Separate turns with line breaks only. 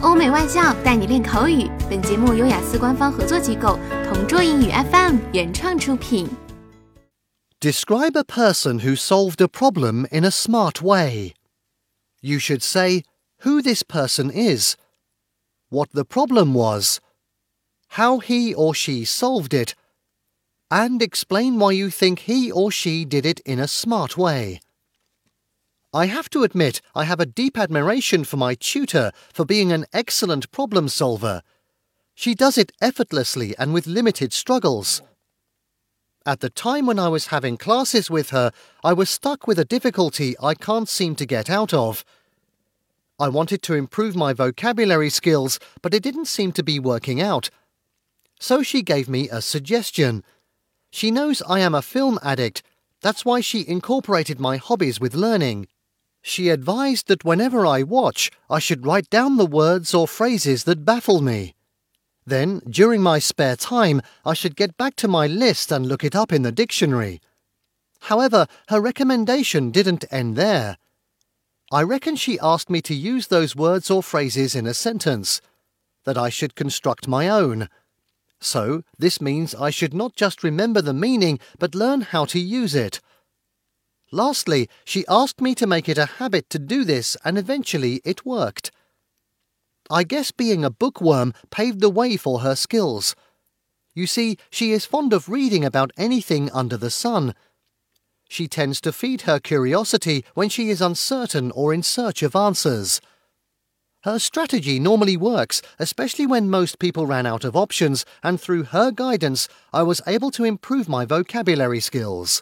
欧美外教带你练口语。本节目由雅思官方合作机构同桌英语 FM 原创出品。
Describe a person who solved a problem in a smart way. You should say who this person is, what the problem was, how he or she solved it, and explain why you think he or she did it in a smart way. I have to admit I have a deep admiration for my tutor for being an excellent problem solver. She does it effortlessly and with limited struggles. At the time when I was having classes with her, I was stuck with a difficulty I can't seem to get out of. I wanted to improve my vocabulary skills, but it didn't seem to be working out. So she gave me a suggestion. She knows I am a film addict, that's why she incorporated my hobbies with learning. She advised that whenever I watch, I should write down the words or phrases that baffle me. Then, during my spare time, I should get back to my list and look it up in the dictionary. However, her recommendation didn't end there. I reckon she asked me to use those words or phrases in a sentence, that I should construct my own. So, this means I should not just remember the meaning, but learn how to use it. Lastly, she asked me to make it a habit to do this, and eventually it worked. I guess being a bookworm paved the way for her skills. You see, she is fond of reading about anything under the sun. She tends to feed her curiosity when she is uncertain or in search of answers. Her strategy normally works, especially when most people ran out of options, and through her guidance, I was able to improve my vocabulary skills.